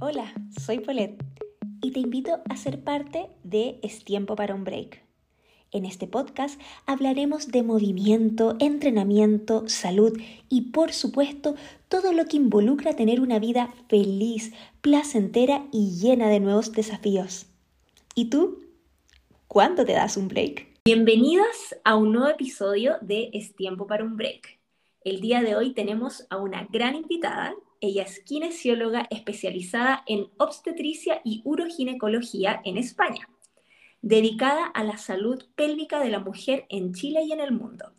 Hola, soy Paulette y te invito a ser parte de Es tiempo para un break. En este podcast hablaremos de movimiento, entrenamiento, salud y por supuesto todo lo que involucra tener una vida feliz, placentera y llena de nuevos desafíos. ¿Y tú? ¿Cuándo te das un break? Bienvenidas a un nuevo episodio de Es tiempo para un break. El día de hoy tenemos a una gran invitada ella es kinesióloga especializada en obstetricia y uroginecología en España, dedicada a la salud pélvica de la mujer en Chile y en el mundo.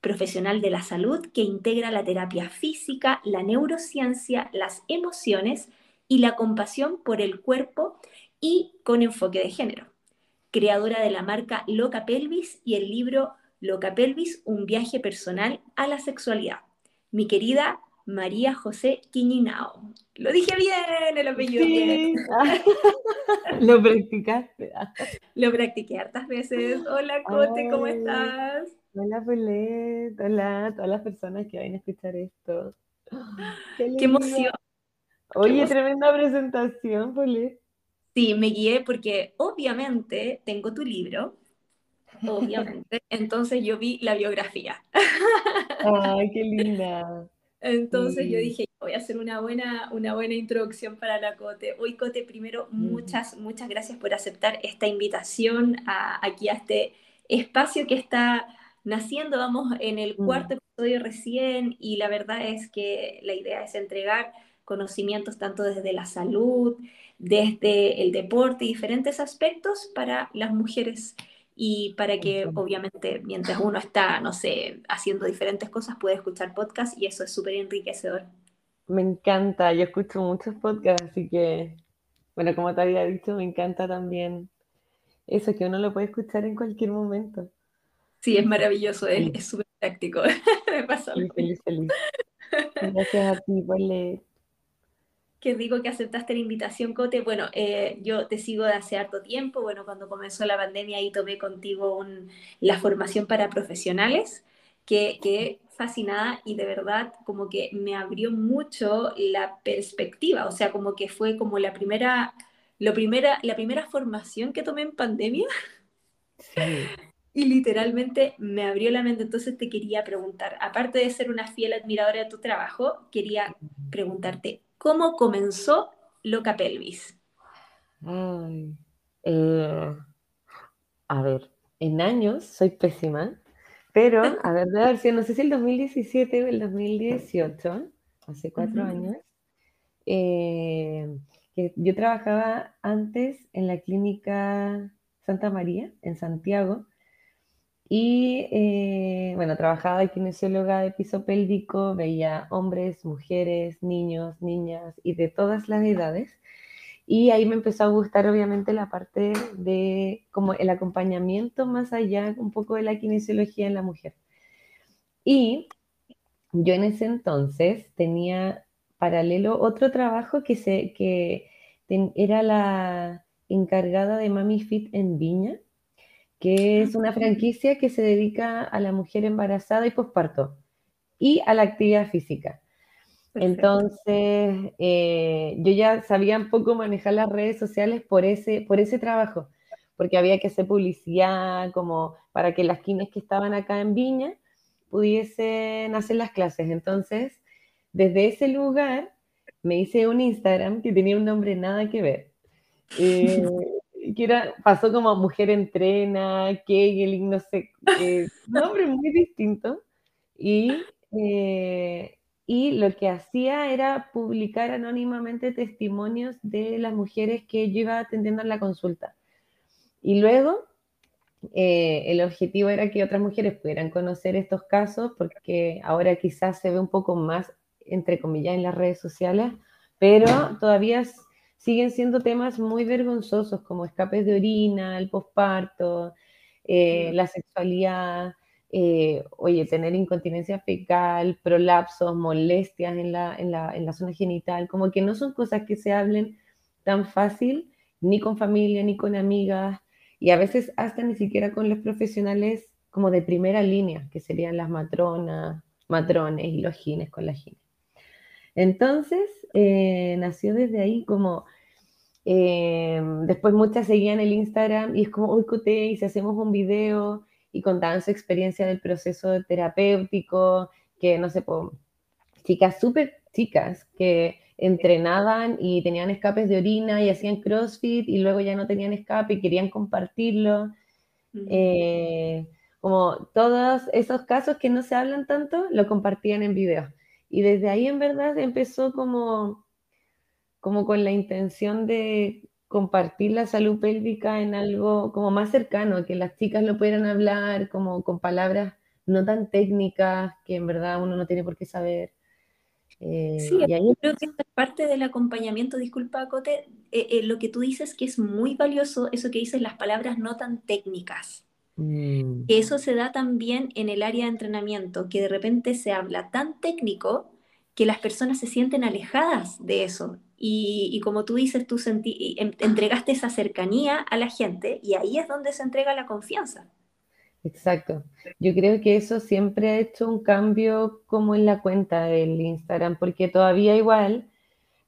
Profesional de la salud que integra la terapia física, la neurociencia, las emociones y la compasión por el cuerpo y con enfoque de género. Creadora de la marca Loca Pelvis y el libro Loca Pelvis, un viaje personal a la sexualidad. Mi querida María José Quiñinao. Lo dije bien, el apellido bien. Lo practicaste. Lo practiqué hartas veces. Hola, Cote, ¿cómo estás? Hola, Polet. Hola a todas las personas que vayan a escuchar esto. Qué, emoción. Oye, tremenda presentación, Polet. Sí, me guié porque obviamente tengo tu libro, obviamente, entonces yo vi la biografía. Ay, qué linda. Entonces yo dije, voy a hacer una buena, una buena introducción para la Cote. Hoy, Cote, primero, muchas, muchas gracias por aceptar esta invitación a, aquí a este espacio que está naciendo. Vamos en el cuarto episodio recién y la verdad es que la idea es entregar conocimientos tanto desde la salud, desde el deporte, diferentes aspectos para las mujeres y para que obviamente mientras uno está, no sé, haciendo diferentes cosas puede escuchar podcasts y eso es súper enriquecedor. Me encanta, yo escucho muchos podcasts, así que, bueno, como te había dicho, me encanta también eso, que uno lo puede escuchar en cualquier momento. Sí, es maravilloso, es súper práctico. me pasa feliz, feliz. Gracias a ti por leer. Qué rico que aceptaste la invitación, Cote. Bueno, eh, yo te sigo de hace harto tiempo. Bueno, cuando comenzó la pandemia ahí tomé contigo la formación para profesionales, que, que fascinada y de verdad como que me abrió mucho la perspectiva. O sea, como que fue como la primera, lo primera, la primera formación que tomé en pandemia. Y literalmente me abrió la mente. Entonces te quería preguntar, aparte de ser una fiel admiradora de tu trabajo, quería preguntarte, ¿Cómo comenzó Loca Pelvis? Eh, a ver, en años soy pésima, pero a ver, de haber no sé si el 2017 o el 2018, hace cuatro años, eh, que yo trabajaba antes en la clínica Santa María, en Santiago, y eh, bueno, trabajaba de kinesióloga de piso pélvico, veía hombres, mujeres, niños, niñas y de todas las edades. Y ahí me empezó a gustar obviamente la parte de como el acompañamiento más allá un poco de la kinesiología en la mujer. Y yo en ese entonces tenía paralelo otro trabajo que, se, que era la encargada de Mami Fit en Viña que es una franquicia que se dedica a la mujer embarazada y posparto y a la actividad física. Entonces, eh, yo ya sabía un poco manejar las redes sociales por ese, por ese trabajo, porque había que hacer publicidad como para que las quines que estaban acá en Viña pudiesen hacer las clases. Entonces, desde ese lugar me hice un Instagram que tenía un nombre nada que ver. Eh, que era, pasó como mujer entrena, Kegeling, no sé, eh, nombre muy distinto. Y, eh, y lo que hacía era publicar anónimamente testimonios de las mujeres que yo iba atendiendo en la consulta. Y luego eh, el objetivo era que otras mujeres pudieran conocer estos casos, porque ahora quizás se ve un poco más, entre comillas, en las redes sociales, pero todavía siguen siendo temas muy vergonzosos como escapes de orina, el posparto, eh, la sexualidad, eh, oye, tener incontinencia fecal, prolapsos, molestias en la, en, la, en la zona genital, como que no son cosas que se hablen tan fácil, ni con familia, ni con amigas, y a veces hasta ni siquiera con los profesionales como de primera línea, que serían las matronas, matrones y los gines con la gines. Entonces, eh, nació desde ahí como... Eh, después muchas seguían el Instagram y es como, uy, coté, y si hacemos un video y contaban su experiencia del proceso terapéutico, que no sé, chicas súper chicas que entrenaban y tenían escapes de orina y hacían CrossFit y luego ya no tenían escape y querían compartirlo. Eh, como todos esos casos que no se hablan tanto, lo compartían en video. Y desde ahí en verdad empezó como, como con la intención de compartir la salud pélvica en algo como más cercano, que las chicas lo pudieran hablar como con palabras no tan técnicas que en verdad uno no tiene por qué saber. Eh, sí, y creo que parte del acompañamiento, disculpa Cote, eh, eh, lo que tú dices que es muy valioso, eso que dices las palabras no tan técnicas. Mm. eso se da también en el área de entrenamiento, que de repente se habla tan técnico que las personas se sienten alejadas de eso. Y, como tú dices, tú entregaste esa cercanía a la gente y ahí es donde se entrega la confianza. Exacto. Yo creo que eso siempre ha hecho un cambio como en la cuenta del Instagram, porque todavía igual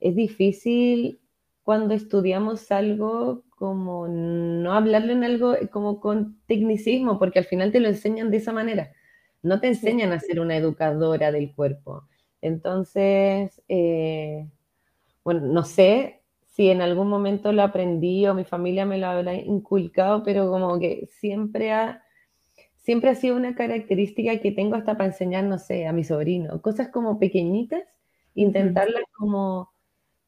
es difícil cuando estudiamos algo como no hablarlo en algo como con tecnicismo, porque al final te lo enseñan de esa manera. No te enseñan a ser una educadora del cuerpo. Entonces, eh, bueno, no sé si en algún momento lo aprendí o mi familia me lo habrá inculcado, pero como que siempre ha siempre ha sido una característica que tengo hasta para enseñar, no sé, a mi sobrino, cosas como pequeñitas, intentarlas como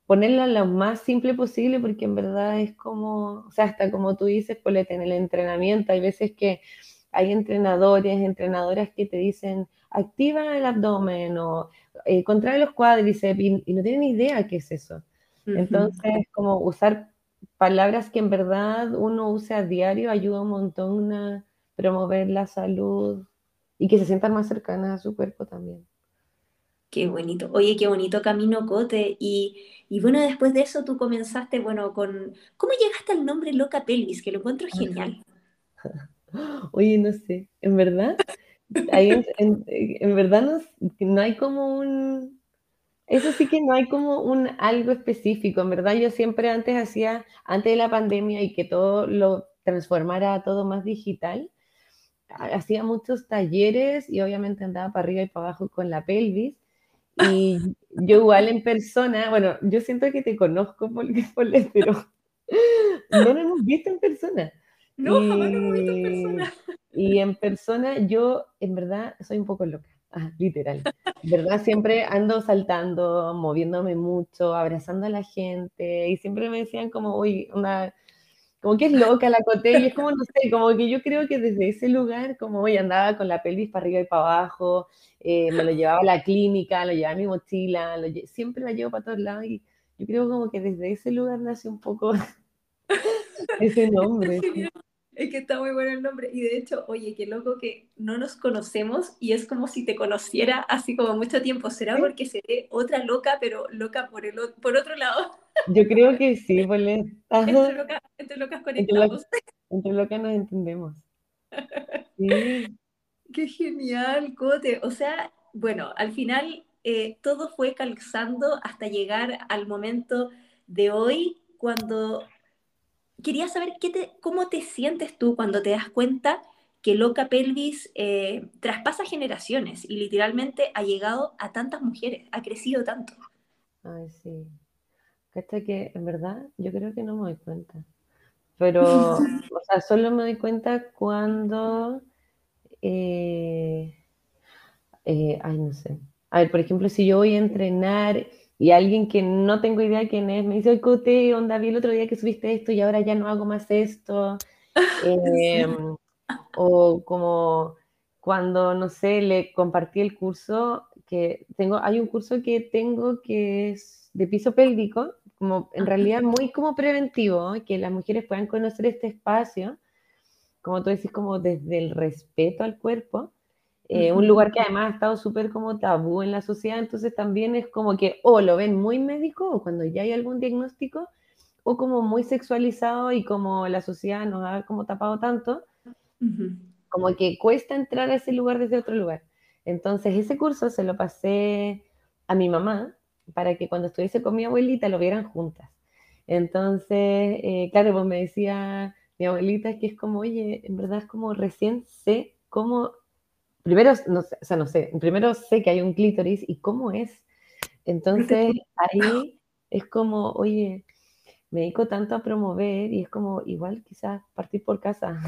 ponerlas lo más simple posible, porque en verdad es como, o sea, hasta como tú dices, Polete, en el entrenamiento, hay veces que hay entrenadores, entrenadoras que te dicen, activa el abdomen o eh, contrae los cuádriceps y, no tienen idea qué es eso. Entonces, como usar palabras que en verdad uno use a diario ayuda un montón a, promover la salud y que se sientan más cercanas a su cuerpo también. Qué bonito. Oye, qué bonito camino Cote. Y, y, bueno, después de eso tú comenzaste, bueno, con... ¿Cómo llegaste al nombre Loca Pelvis? Que lo encuentro genial. Oye, no sé, en verdad, en, verdad no, no, hay como un... Eso sí que no hay como un algo específico. En verdad yo siempre antes hacía, antes de la pandemia y que todo lo transformara a todo más digital, hacía muchos talleres y obviamente andaba para arriba y para abajo con la pelvis. Y yo igual en persona, bueno, yo siento que te conozco, porque, pero no lo hemos visto en persona. No, jamás lo hemos visto en persona. Y en persona yo, en verdad, soy un poco loca, literal. En verdad, siempre ando saltando, moviéndome mucho, abrazando a la gente, y siempre me decían como, uy, una como que es loca la Coté, y es como, no sé, como que yo creo que desde ese lugar, como hoy andaba con la pelvis para arriba y para abajo, eh, me lo llevaba a la clínica, lo llevaba a mi mochila, siempre la llevo para todos lados, y yo creo como que desde ese lugar nace un poco ese nombre. Es que está muy bueno el nombre. Y de hecho, oye, qué loco que no nos conocemos y es como si te conociera así como mucho tiempo. ¿Será porque seré otra loca, pero loca por, el, por otro lado? Yo creo que sí, pues entre, locas conectamos. Entre, locas nos entendemos. Sí. Qué genial, Cote. O sea, bueno, al final eh, todo fue calzando hasta llegar al momento de hoy, cuando quería saber qué te, cómo te sientes tú cuando te das cuenta que Loca Pelvis eh, traspasa generaciones y literalmente ha llegado a tantas mujeres, ha crecido tanto. Ay, sí. Hasta que en verdad yo creo que no me doy cuenta. Pero, o sea, solo me doy cuenta cuando. Eh, eh, ay, no sé. A ver, por ejemplo, si yo voy a entrenar y alguien que no tengo idea quién es me dice, oye, onda, vi el otro día que subiste esto y ahora ya no hago más esto. Em, o como cuando, no sé, le compartí el curso que tengo, hay un curso que tengo que es de piso pélvico, como en realidad muy como preventivo, que las mujeres puedan conocer este espacio, como tú decís, como desde el respeto al cuerpo, eh, un lugar que además ha estado súper como tabú en la sociedad, entonces también es como que o lo ven muy médico o cuando ya hay algún diagnóstico, o como muy sexualizado y como la sociedad nos ha como tapado tanto, como que cuesta entrar a ese lugar desde otro lugar. Entonces ese curso se lo pasé a mi mamá, para que cuando estuviese con mi abuelita lo vieran juntas. Entonces, eh, claro, pues me decía mi abuelita que es como, oye, en verdad es como recién sé cómo, primero, no sé, o sea, no sé, primero sé que hay un clítoris y cómo es. Entonces, ahí es como, oye, me dedico tanto a promover y es como, igual quizás partir por casa,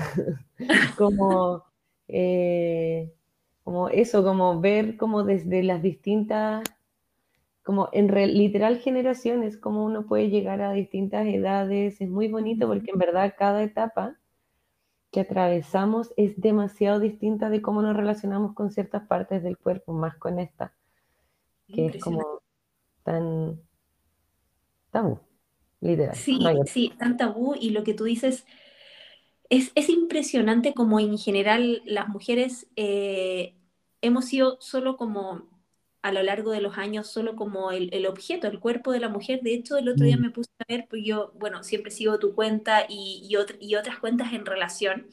como, eh, como eso, como ver como desde las distintas como en literal generaciones, como uno puede llegar a distintas edades, es muy bonito porque en verdad cada etapa que atravesamos es demasiado distinta de cómo nos relacionamos con ciertas partes del cuerpo, más con esta, que es como tan tabú, literal. Sí, sí, tan tabú y lo que tú dices es, es impresionante como en general las mujeres eh, hemos sido solo como a lo largo de los años solo como el, objeto, el cuerpo de la mujer. De hecho, el otro día mm. me puse a ver, pues yo, bueno, siempre sigo tu cuenta y, y, otras cuentas en relación.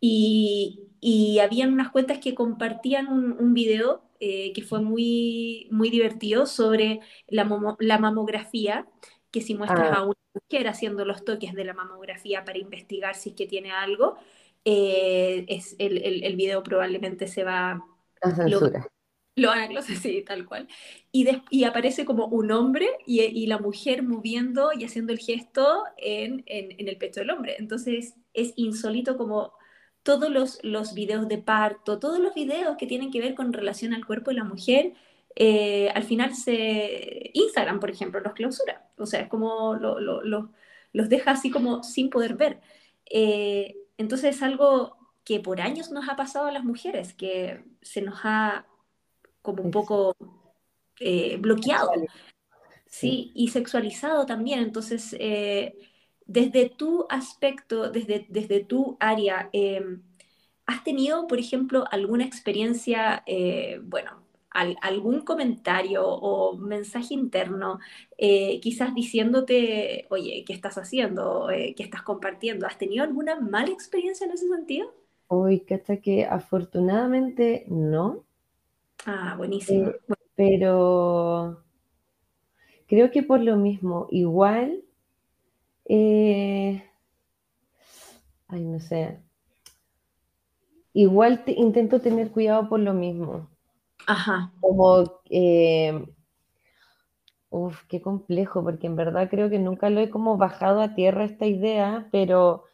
Y, y habían unas cuentas que compartían un, un video eh, que fue muy, muy divertido sobre la, la mamografía, que si muestras ah. a una mujer haciendo los toques de la mamografía para investigar si es que tiene algo, eh, es, el, el, el, video probablemente se va... a censura. Lo van a sí, tal cual. Y, y aparece como un hombre y, y, la mujer moviendo y haciendo el gesto en, en, en, el pecho del hombre. Entonces es insólito como todos los, los videos de parto, todos los videos que tienen que ver con relación al cuerpo de la mujer, eh, al final se... Instagram, por ejemplo, los clausura. O sea, es como lo, lo, los deja así como sin poder ver. Eh, entonces es algo que por años nos ha pasado a las mujeres, que se nos ha como un poco eh, bloqueado. Sí, y sexualizado también. Entonces, eh, desde tu aspecto, desde, desde tu área, em, ¿has tenido, por ejemplo, alguna experiencia, eh, bueno, algún comentario o mensaje interno, quizás diciéndote, oye, ¿qué estás haciendo? ¿Qué estás compartiendo? ¿Has tenido alguna mala experiencia en ese sentido? Uy, que hasta que afortunadamente no, Ah, buenísimo. Eh, pero creo que por lo mismo, igual, eh, ay, no sé, igual intento tener cuidado por lo mismo. Ajá. Como, eh, uf, qué complejo, porque en verdad creo que nunca lo he como bajado a tierra esta idea, pero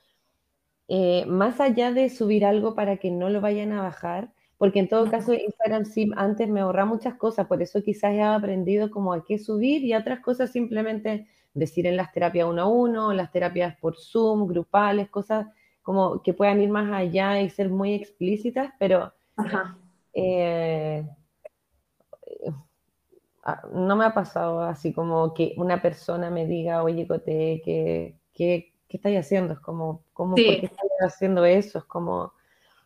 más allá de subir algo para que no lo vayan a bajar, porque en todo caso Instagram sí antes me ahorra muchas cosas, por eso quizás he aprendido como a qué subir y otras cosas simplemente decir en las terapias uno a uno, las terapias por Zoom, grupales, cosas como que puedan ir más allá y ser muy explícitas, pero eh, ah, no me ha pasado así como que una persona me diga, oye, Cote, ¿qué, qué, qué estáis haciendo? Es como, ¿cómo, ¿por qué estáis haciendo eso? Es como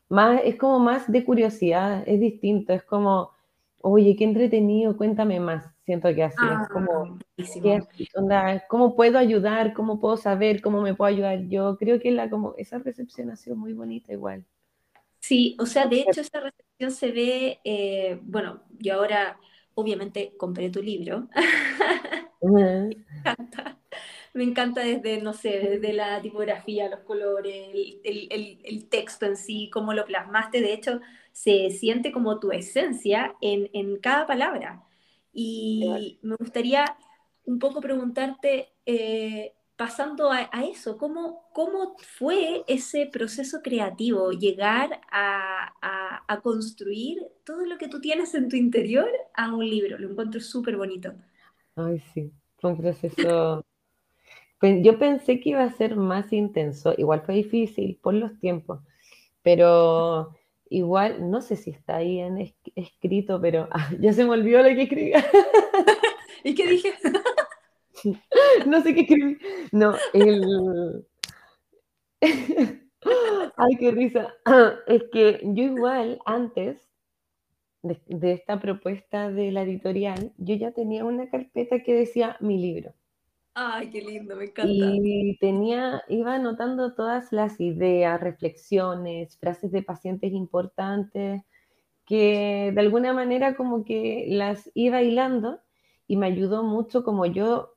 más, es como más de curiosidad, es distinto, es como, oye, qué entretenido, cuéntame más. Siento que así es como, ¿qué, ¿cómo puedo ayudar? ¿Cómo puedo saber? ¿Cómo me puedo ayudar? Yo creo que la, como, esa recepción ha sido muy bonita igual. Sí, o sea, de hecho esa recepción se ve, eh, bueno, yo ahora obviamente compré tu libro. me encanta me encanta desde, no sé, desde la tipografía, los colores, el, texto en sí, cómo lo plasmaste. De hecho, se siente como tu esencia en, cada palabra. Y me gustaría un poco preguntarte, eh, pasando a, eso, ¿cómo, ¿cómo fue ese proceso creativo, llegar a, a, construir todo lo que tú tienes en tu interior a un libro? Lo encuentro súper bonito. Ay, sí, fue un proceso yo pensé que iba a ser más intenso, igual fue difícil por los tiempos, pero igual, no sé si está ahí en escrito, pero ah, ya se me olvidó lo que escribí. ¿Y qué dije? no sé qué escribí. No, el... Ay, qué risa. Es que yo igual antes de, de, esta propuesta de la editorial, yo ya tenía una carpeta que decía mi libro. Ay, qué lindo, me encanta. Y tenía, iba anotando todas las ideas, reflexiones, frases de pacientes importantes, que de alguna manera como que las iba hilando y me ayudó mucho como yo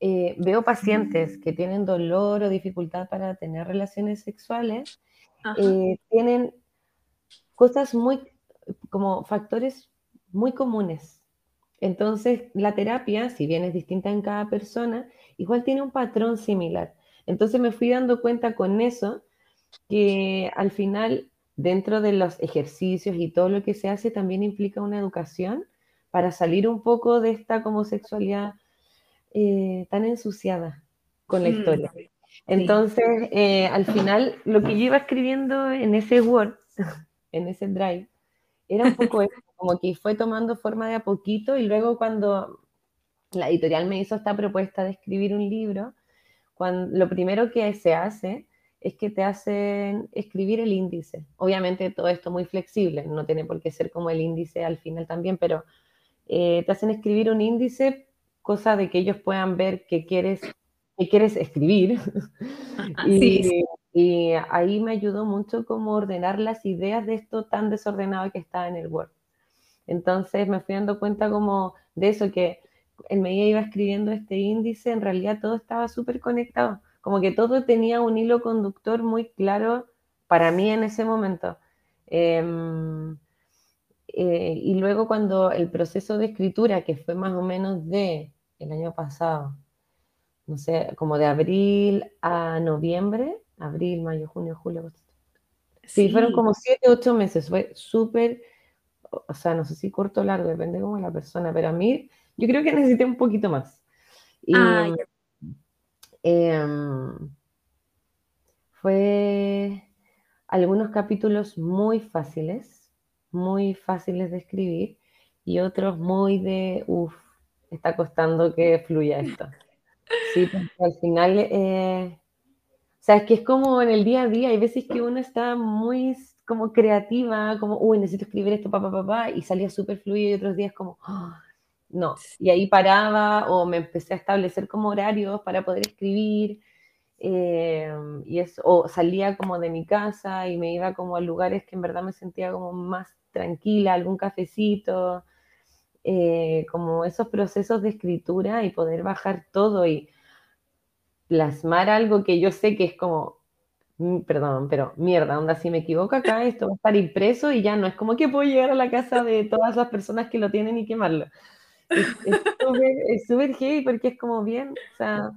eh, veo pacientes que tienen dolor o dificultad para tener relaciones sexuales, eh, tienen cosas muy, como factores muy comunes. Entonces, la terapia, si bien es distinta en cada persona, igual tiene un patrón similar. Entonces me fui dando cuenta con eso que al final, dentro de los ejercicios y todo lo que se hace, también implica una educación para salir un poco de esta como sexualidad eh, tan ensuciada con la mm, historia. Entonces, eh, al final, lo que yo iba escribiendo en ese Word, en ese Drive, era un poco como que fue tomando forma de a poquito y luego cuando la editorial me hizo esta propuesta de escribir un libro, cuando, lo primero que se hace es que te hacen escribir el índice. Obviamente todo esto muy flexible, no tiene por qué ser como el índice al final también, pero eh, te hacen escribir un índice, cosa de que ellos puedan ver qué quieres, qué quieres escribir. Y, y, ahí me ayudó mucho como ordenar las ideas de esto tan desordenado que está en el Word. Entonces me fui dando cuenta como de eso, que en medida iba escribiendo este índice, en realidad todo estaba súper conectado, como que todo tenía un hilo conductor muy claro para mí en ese momento. Em, eh, y luego cuando el proceso de escritura, que fue más o menos de el año pasado, no sé, como de abril a noviembre, abril, mayo, junio, julio, Sí, fueron como siete, ocho meses, fue súper, o sea, no sé si corto o largo, depende como la persona, pero a mí yo creo que necesité un poquito más. Y, ah, em, fue algunos capítulos muy fáciles, muy fáciles de escribir, y otros muy de, uff, está costando que fluya esto. Sí, porque al final, eh, o sea, es que es como en el día a día, hay veces que uno está muy como creativa, como, uy, necesito escribir esto, papá, papá, y salía súper fluido y otros días como, oh, no. Y ahí paraba o me empecé a establecer como horarios para poder escribir. Eh, y eso, o salía como de mi casa y me iba como a lugares que en verdad me sentía como más tranquila, algún cafecito, eh, como esos procesos de escritura y poder bajar todo y plasmar algo que yo sé que es como, mm, perdón, pero mierda, onda, si me equivoco acá, esto va a estar impreso y ya no es como que puedo llegar a la casa de todas las personas que lo tienen y quemarlo es súper heavy porque es como bien, o sea,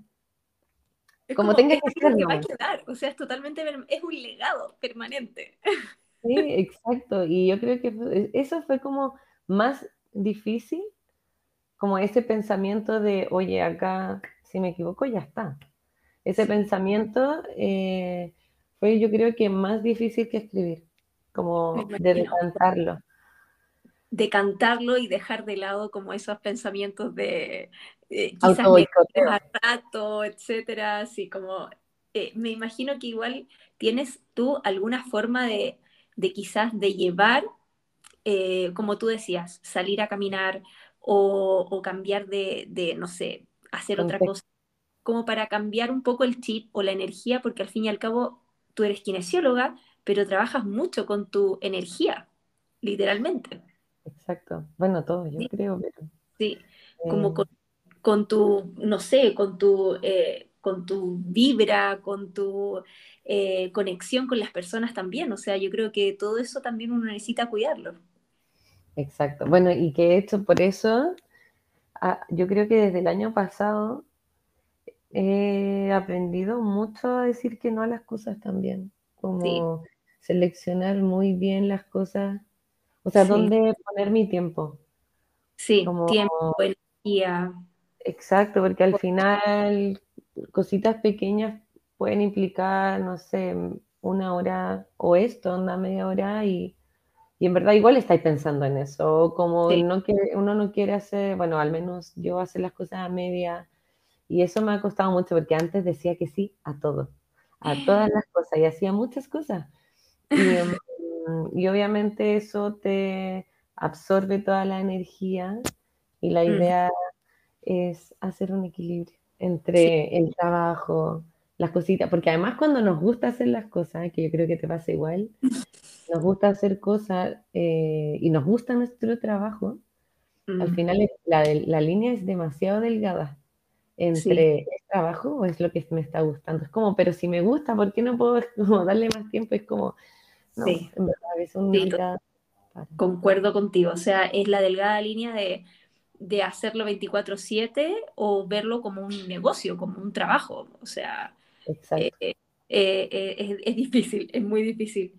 como, tenga que ser. va a quedar, o sea, es totalmente, es un legado permanente. Sí, exacto, y yo creo que eso fue como más difícil, como ese pensamiento de, oye, acá, si me equivoco, ya está. Ese pensamiento eh, fue yo creo que más difícil que escribir, como de decantarlo. Decantarlo y dejar de lado como esos pensamientos de eh, quizás me rato, etcétera, así como eh, me imagino que igual tienes tú alguna forma de, quizás de llevar, eh, como tú decías, salir a caminar o, cambiar de, no sé, hacer otra cosa, como para cambiar un poco el chip o la energía, porque al fin y al cabo tú eres kinesióloga, pero trabajas mucho con tu energía, literalmente. Exacto. Bueno, todo, yo creo, pero... Sí, como eh, con, tu, no sé, con tu, eh, con tu vibra, con tu eh, conexión con las personas también. O sea, yo creo que todo eso también uno necesita cuidarlo. Exacto. Bueno, y que hecho por eso, ah, yo creo que desde el año pasado he aprendido mucho a decir que no a las cosas también. Como seleccionar muy bien las cosas o sea, ¿dónde poner mi tiempo? Sí, tiempo, energía. Exacto, porque al final cositas pequeñas pueden implicar, no sé, una hora o esto, una media hora y, en verdad igual estáis pensando en eso, como no uno no quiere hacer, bueno, al menos yo hacer las cosas a media y eso me ha costado mucho porque antes decía que sí a todo, a todas las cosas y hacía muchas cosas. Y, em, Mm, y obviamente eso te absorbe toda la energía y la idea es hacer un equilibrio entre el trabajo, las cositas, porque además cuando nos gusta hacer las cosas, que yo creo que te pasa igual, nos gusta hacer cosas eh, y nos gusta nuestro trabajo, Al mm. final la, la, línea es demasiado delgada entre el trabajo o es lo que me está gustando. Es como, pero si me gusta, ¿por qué no puedo como darle más tiempo? Es como, sí. en verdad, es un Concuerdo contigo, o sea, es la delgada línea de, de hacerlo 24/7 o verlo como un negocio, como un trabajo. O sea, eh, eh, eh, es, difícil, es muy difícil.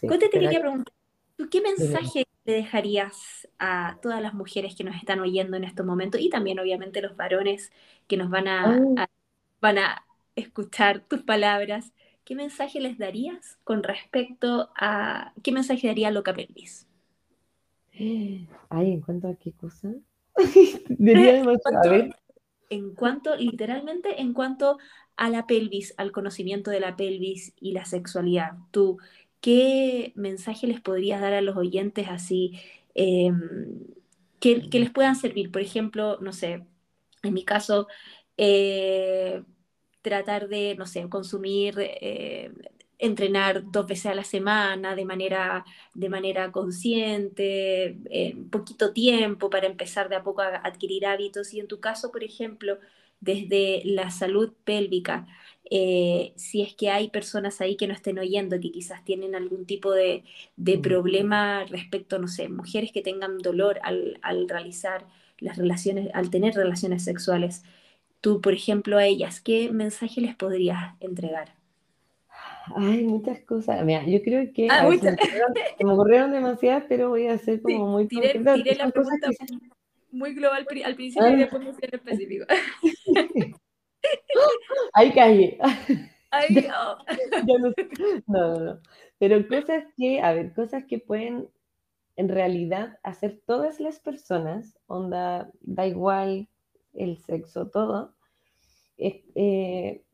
Sí, te quería preguntar, ¿tú qué mensaje le dejarías a todas las mujeres que nos están oyendo en estos momentos y también obviamente los varones que nos van a, ah. van a escuchar tus palabras? ¿Qué mensaje les darías con respecto a qué mensaje daría Loca Pelvis? Ay, ¿en cuanto a qué cosa? En cuanto, literalmente, en cuanto a la pelvis, al conocimiento de la pelvis y la sexualidad, tú, ¿qué mensaje les podrías dar a los oyentes así em, que, les puedan servir? Por ejemplo, no sé, en mi caso, eh, tratar de, no sé, consumir eh, entrenar dos veces a la semana de manera, de manera consciente, en poquito tiempo para empezar de a poco a adquirir hábitos. Y en tu caso, por ejemplo, desde la salud pélvica, eh, si es que hay personas ahí que no estén oyendo, que quizás tienen algún tipo de, de problema respecto, no sé, mujeres que tengan dolor al, al realizar las relaciones, al tener relaciones sexuales. Tú, por ejemplo, a ellas, ¿qué mensaje les podrías entregar? Ay, muchas cosas. Mira, yo creo que ah, se, me ocurrieron, demasiadas, pero voy a hacer como muy tiré, tiré la pregunta muy global al principio y después muy específico. Ahí caí. No. no, no, no. Pero cosas que, a ver, cosas que pueden en realidad hacer todas las personas, onda, da igual el sexo, todo. Eh,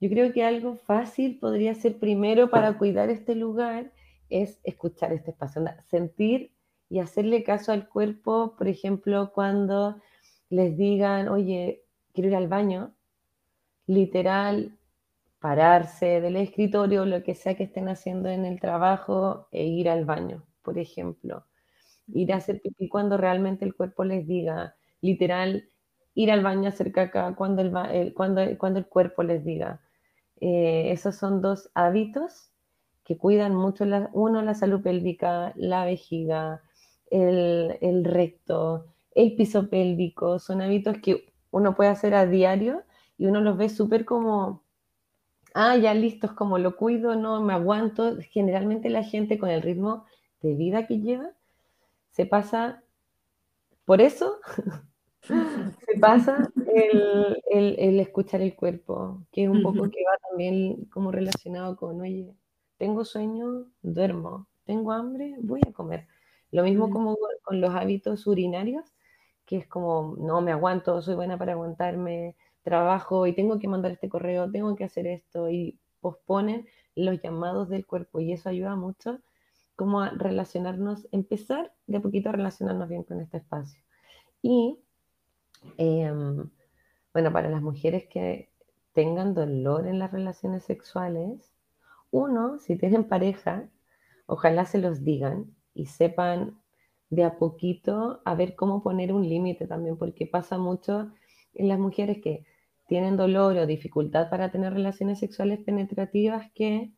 yo creo que algo fácil podría ser primero para cuidar este lugar es escuchar este espacio, sentir y hacerle caso al cuerpo, por ejemplo, cuando les digan, oye, quiero ir al baño, literal, pararse del escritorio, lo que sea que estén haciendo en el trabajo e ir al baño, por ejemplo. Ir a hacer pipí cuando realmente el cuerpo les diga, literal, ir al baño a hacer caca cuando el, cuando, cuando el cuerpo les diga. Eh, esos son dos hábitos que cuidan mucho, la, uno, la salud pélvica, la vejiga, el, recto, el piso pélvico. Son hábitos que uno puede hacer a diario y uno los ve súper como, ah, ya listos, como lo cuido, no me aguanto. Generalmente la gente con el ritmo de vida que lleva se pasa por eso se pasa el, escuchar el cuerpo, que es un poco que va también como relacionado con, oye, tengo sueño, duermo, tengo hambre, voy a comer. Lo mismo como con los hábitos urinarios, que es como, no me aguanto, soy buena para aguantarme, trabajo y tengo que mandar este correo, tengo que hacer esto y posponen los llamados del cuerpo y eso ayuda mucho como a relacionarnos, empezar de poquito a relacionarnos bien con este espacio. Y Em, bueno, para las mujeres que tengan dolor en las relaciones sexuales, uno, si tienen pareja, ojalá se los digan y sepan de a poquito a ver cómo poner un límite también, porque pasa mucho en las mujeres que tienen dolor o dificultad para tener relaciones sexuales penetrativas que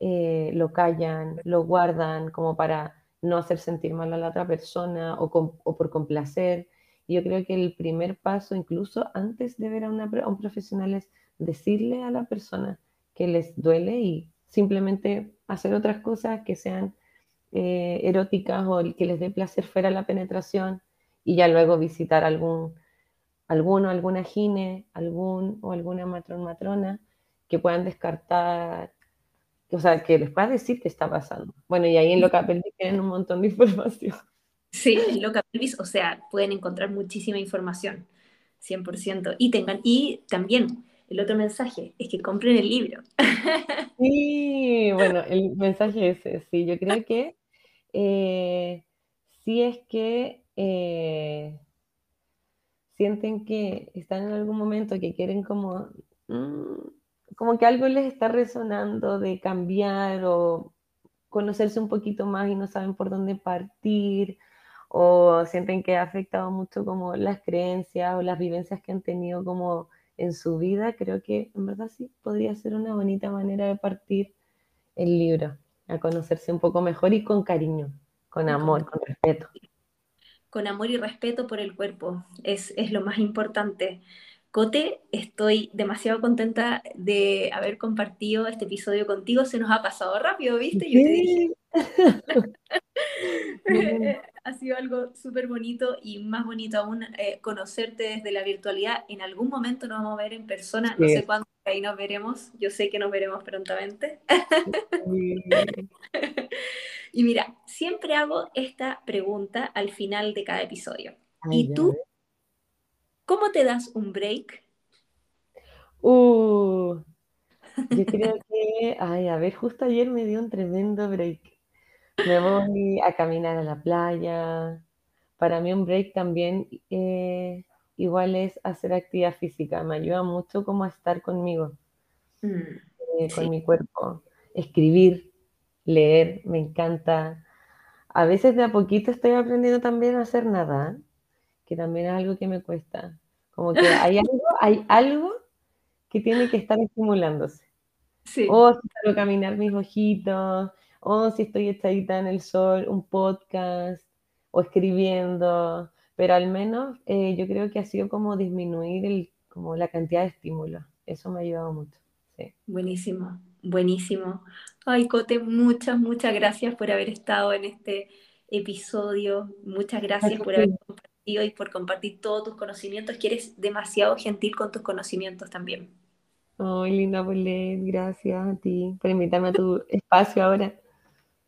eh, lo callan, lo guardan como para no hacer sentir mal a la otra persona o, por complacer. Yo creo que el primer paso, incluso antes de ver a, un profesional, es decirle a la persona que les duele y simplemente hacer otras cosas que sean eh, eróticas o que les dé placer fuera la penetración y ya luego visitar algún alguno, alguna gine, algún o alguna matrón matrona que puedan descartar, o sea, que les pueda decir qué está pasando. Bueno, y ahí en lo que tienen un montón de información. Sí, en Loca Pelvis, o sea, pueden encontrar muchísima información, 100%. Y, tengan, y también el otro mensaje es que compren el libro. Sí, bueno, el mensaje es ese, sí, yo creo que eh, si es que eh, sienten que están en algún momento que quieren como, mm, como que algo les está resonando de cambiar o conocerse un poquito más y no saben por dónde partir o sienten que ha afectado mucho como las creencias o las vivencias que han tenido como en su vida, creo que en verdad sí podría ser una bonita manera de partir el libro, a conocerse un poco mejor y con cariño, con amor, con respeto. Con amor y respeto por el cuerpo, es, es lo más importante. Cote, estoy demasiado contenta de haber compartido este episodio contigo. Se nos ha pasado rápido, ¿viste? Yo te dije. ha sido algo súper bonito y más bonito aún eh, conocerte desde la virtualidad. En algún momento nos vamos a ver en persona, no sé cuándo ahí nos veremos. Yo sé que nos veremos prontamente. y mira, siempre hago esta pregunta al final de cada episodio. ¿Y tú ¿Cómo te das un break? Uh, yo creo que, ay, a ver, justo ayer me dio un tremendo break. Me voy a caminar a la playa. Para mí un break también eh, igual es hacer actividad física. Me ayuda mucho como a estar conmigo, mm, eh, con mi cuerpo. Escribir, leer, me encanta. A veces de a poquito estoy aprendiendo también a hacer nada, que también es algo que me cuesta. Como que hay algo, hay algo que tiene que estar estimulándose. O si salgo a caminar mis ojitos, o si estoy echadita en el sol, un podcast, o escribiendo, pero al menos eh, yo creo que ha sido como disminuir el, como la cantidad de estímulos. Eso me ha ayudado mucho. Sí. Buenísimo, buenísimo. Ay, Cote, muchas, muchas gracias por haber estado en este episodio. Muchas gracias por haber compartido y por compartir todos tus conocimientos, que eres demasiado gentil con tus conocimientos también. Ay, linda Paulette, gracias a ti por invitarme a tu espacio ahora.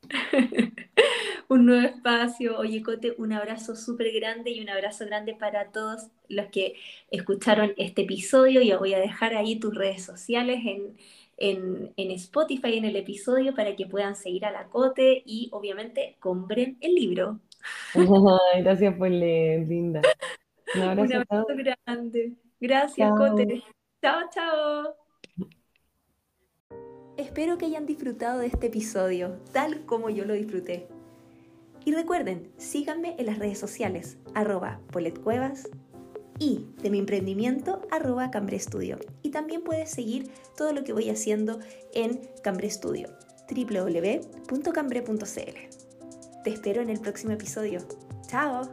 un nuevo espacio. Oye, Cote, un abrazo súper grande y un abrazo grande para todos los que escucharon este episodio. Yo voy a dejar ahí tus redes sociales en, en, en Spotify en el episodio para que puedan seguir a la Cote y obviamente compren el libro. gracias por leer, linda. Un abrazo, grande. Gracias, Cote. Chao, chao. Espero que hayan disfrutado de este episodio, tal como yo lo disfruté. Y recuerden, síganme en las redes sociales, arroba Cuevas y de mi emprendimiento, arroba Cambre. Y también puedes seguir todo lo que voy haciendo en Cambre www.cambre.cl. Te espero en el próximo episodio. ¡Chao!